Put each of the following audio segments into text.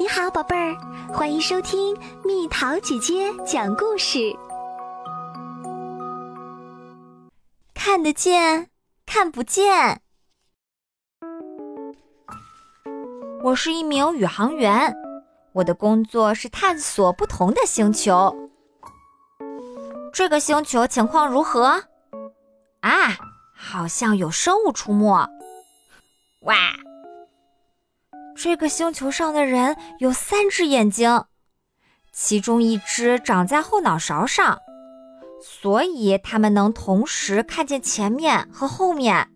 你好，宝贝儿，欢迎收听蜜桃姐姐讲故事。看得见，看不见。我是一名宇航员，我的工作是探索不同的星球。这个星球情况如何？啊，好像有生物出没。哇！这个星球上的人有三只眼睛，其中一只长在后脑勺上，所以他们能同时看见前面和后面。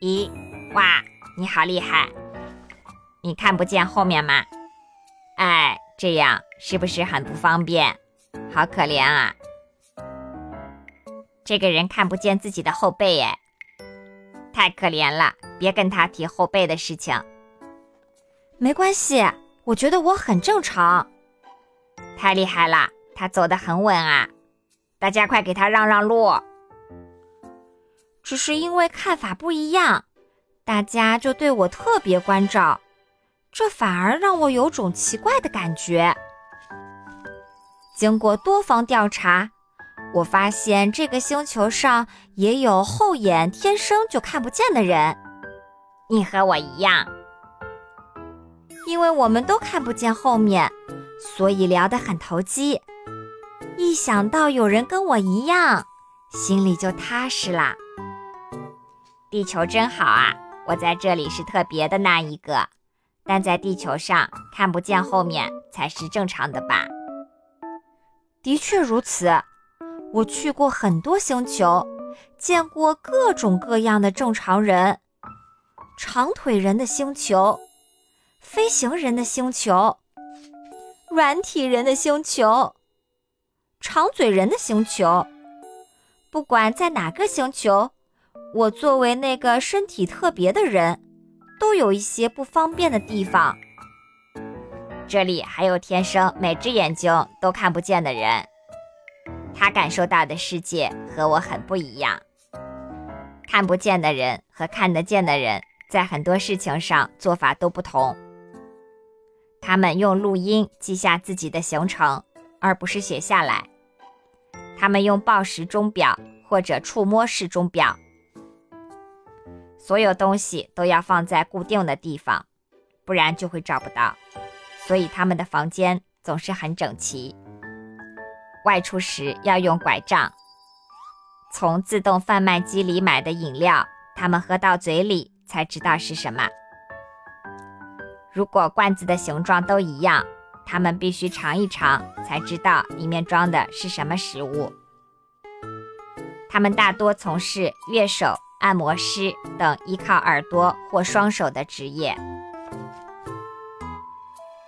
咦，哇，你好厉害！你看不见后面吗？哎，这样是不是很不方便？好可怜啊！这个人看不见自己的后背，哎，太可怜了！别跟他提后背的事情。没关系，我觉得我很正常。太厉害了，他走得很稳啊！大家快给他让让路。只是因为看法不一样，大家就对我特别关照，这反而让我有种奇怪的感觉。经过多方调查，我发现这个星球上也有后眼天生就看不见的人。你和我一样。因为我们都看不见后面，所以聊得很投机。一想到有人跟我一样，心里就踏实啦。地球真好啊！我在这里是特别的那一个，但在地球上看不见后面才是正常的吧？的确如此。我去过很多星球，见过各种各样的正常人，长腿人的星球。飞行人的星球，软体人的星球，长嘴人的星球。不管在哪个星球，我作为那个身体特别的人，都有一些不方便的地方。这里还有天生每只眼睛都看不见的人，他感受到的世界和我很不一样。看不见的人和看得见的人在很多事情上做法都不同。他们用录音记下自己的行程，而不是写下来。他们用报时钟表或者触摸式钟表。所有东西都要放在固定的地方，不然就会找不到。所以他们的房间总是很整齐。外出时要用拐杖。从自动贩卖机里买的饮料，他们喝到嘴里才知道是什么。如果罐子的形状都一样，他们必须尝一尝才知道里面装的是什么食物。他们大多从事乐手、按摩师等依靠耳朵或双手的职业。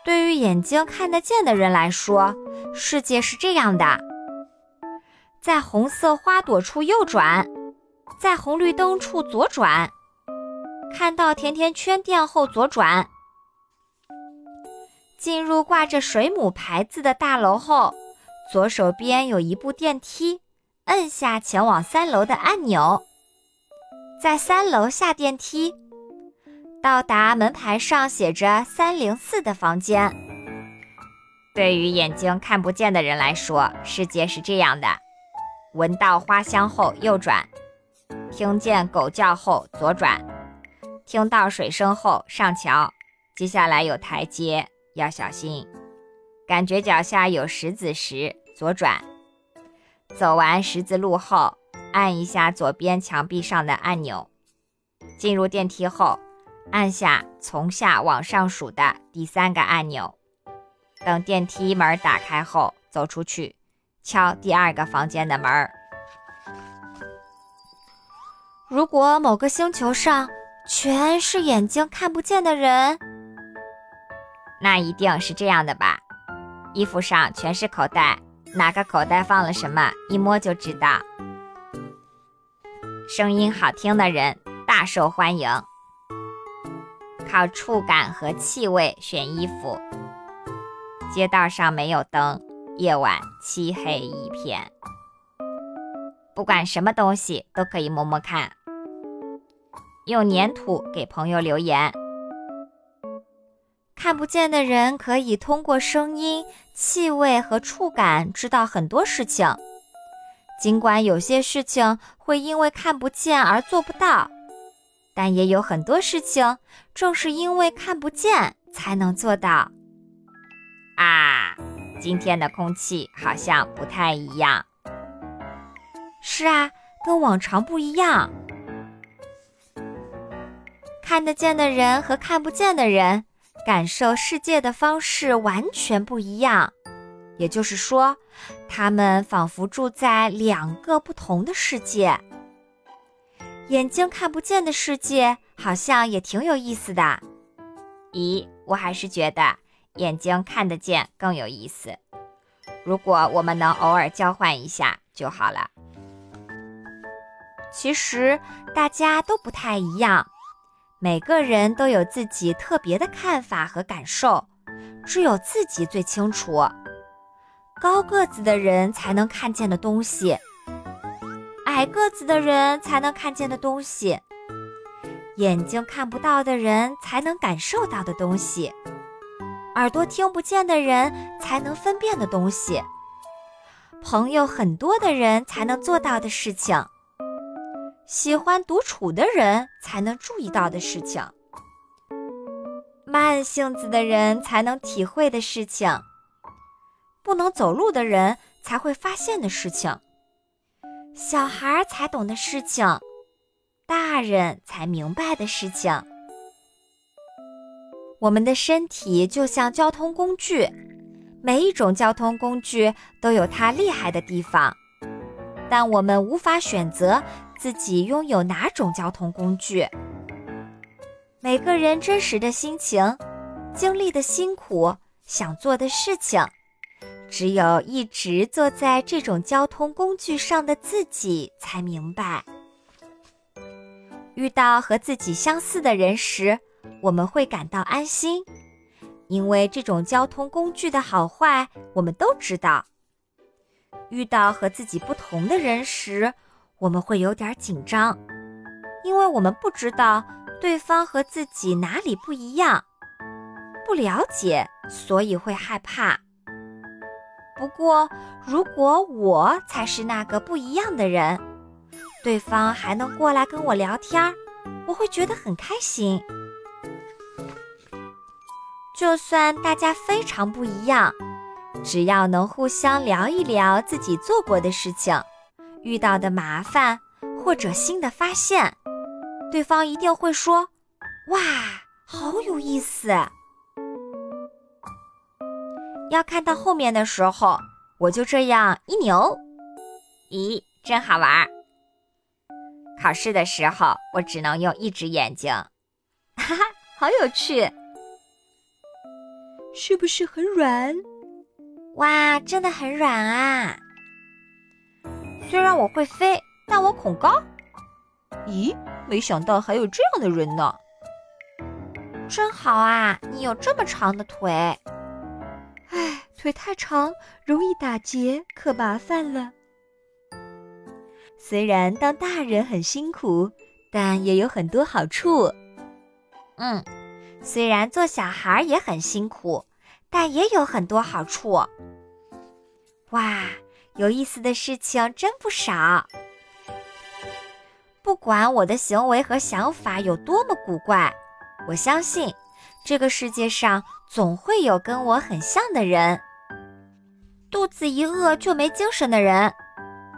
对于眼睛看得见的人来说，世界是这样的：在红色花朵处右转，在红绿灯处左转，看到甜甜圈店后左转。进入挂着水母牌子的大楼后，左手边有一部电梯，按下前往三楼的按钮，在三楼下电梯，到达门牌上写着三零四的房间。对于眼睛看不见的人来说，世界是这样的：闻到花香后右转，听见狗叫后左转，听到水声后上桥，接下来有台阶。要小心，感觉脚下有石子时左转。走完十字路后，按一下左边墙壁上的按钮。进入电梯后，按下从下往上数的第三个按钮。等电梯门打开后，走出去，敲第二个房间的门。如果某个星球上全是眼睛看不见的人。那一定是这样的吧？衣服上全是口袋，哪个口袋放了什么，一摸就知道。声音好听的人大受欢迎，靠触感和气味选衣服。街道上没有灯，夜晚漆黑一片。不管什么东西都可以摸摸看。用粘土给朋友留言。看不见的人可以通过声音、气味和触感知道很多事情。尽管有些事情会因为看不见而做不到，但也有很多事情正是因为看不见才能做到。啊，今天的空气好像不太一样。是啊，跟往常不一样。看得见的人和看不见的人感受世界的方式完全不一样，也就是说，他们仿佛住在两个不同的世界。眼睛看不见的世界好像也挺有意思的。咦，我还是觉得眼睛看得见更有意思。如果我们能偶尔交换一下就好了。其实大家都不太一样。每个人都有自己特别的看法和感受，只有自己最清楚。高个子的人才能看见的东西，矮个子的人才能看见的东西，眼睛看不到的人才能感受到的东西，耳朵听不见的人才能分辨的东西，朋友很多的人才能做到的事情。喜欢独处的人才能注意到的事情，慢性子的人才能体会的事情，不能走路的人才会发现的事情，小孩才懂的事情，大人才明白的事情。我们的身体就像交通工具，每一种交通工具都有它厉害的地方，但我们无法选择。自己拥有哪种交通工具？每个人真实的心情、经历的辛苦、想做的事情，只有一直坐在这种交通工具上的自己才明白。遇到和自己相似的人时，我们会感到安心，因为这种交通工具的好坏我们都知道。遇到和自己不同的人时，我们会有点紧张，因为我们不知道对方和自己哪里不一样，不了解，所以会害怕。不过，如果我才是那个不一样的人，对方还能过来跟我聊天，我会觉得很开心。就算大家非常不一样，只要能互相聊一聊自己做过的事情。遇到的麻烦或者新的发现，对方一定会说：“哇，好有意思！”要看到后面的时候，我就这样一扭，咦，真好玩！考试的时候，我只能用一只眼睛，哈哈，好有趣！是不是很软？哇，真的很软啊！虽然我会飞，但我恐高。咦，没想到还有这样的人呢！真好啊，你有这么长的腿。唉，腿太长容易打结，可麻烦了。虽然当大人很辛苦，但也有很多好处。嗯，虽然做小孩也很辛苦，但也有很多好处。哇！有意思的事情真不少。不管我的行为和想法有多么古怪，我相信这个世界上总会有跟我很像的人。肚子一饿就没精神的人，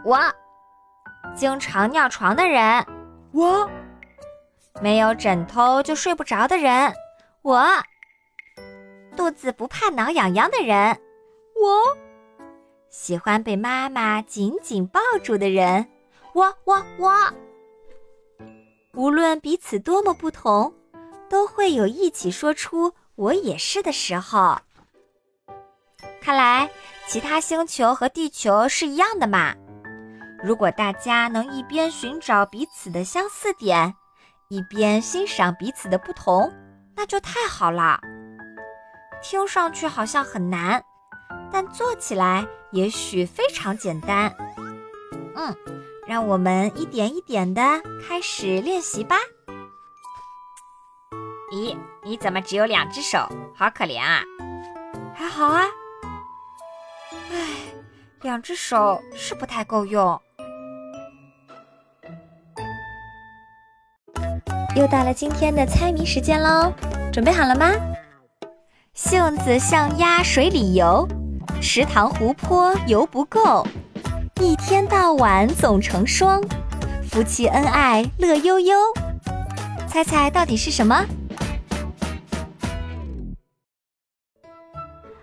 我；经常尿床的人，我；没有枕头就睡不着的人，我；肚子不怕挠痒痒的人，我。喜欢被妈妈紧紧抱住的人，我我我。无论彼此多么不同，都会有一起说出“我也是”的时候。看来，其他星球和地球是一样的嘛？如果大家能一边寻找彼此的相似点，一边欣赏彼此的不同，那就太好了。听上去好像很难。但做起来也许非常简单。嗯，让我们一点一点的开始练习吧。咦，你怎么只有两只手？好可怜啊！还好啊。唉，两只手是不太够用。又到了今天的猜谜时间喽，准备好了吗？杏子像鸭水里游，池塘湖泊游不够，一天到晚总成双，夫妻恩爱乐悠悠。猜猜到底是什么？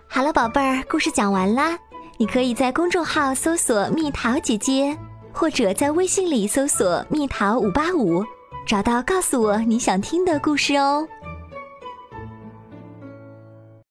好了，宝贝儿，故事讲完啦。你可以在公众号搜索“蜜桃姐姐”，或者在微信里搜索“蜜桃五八五”。找到，告诉我你想听的故事哦。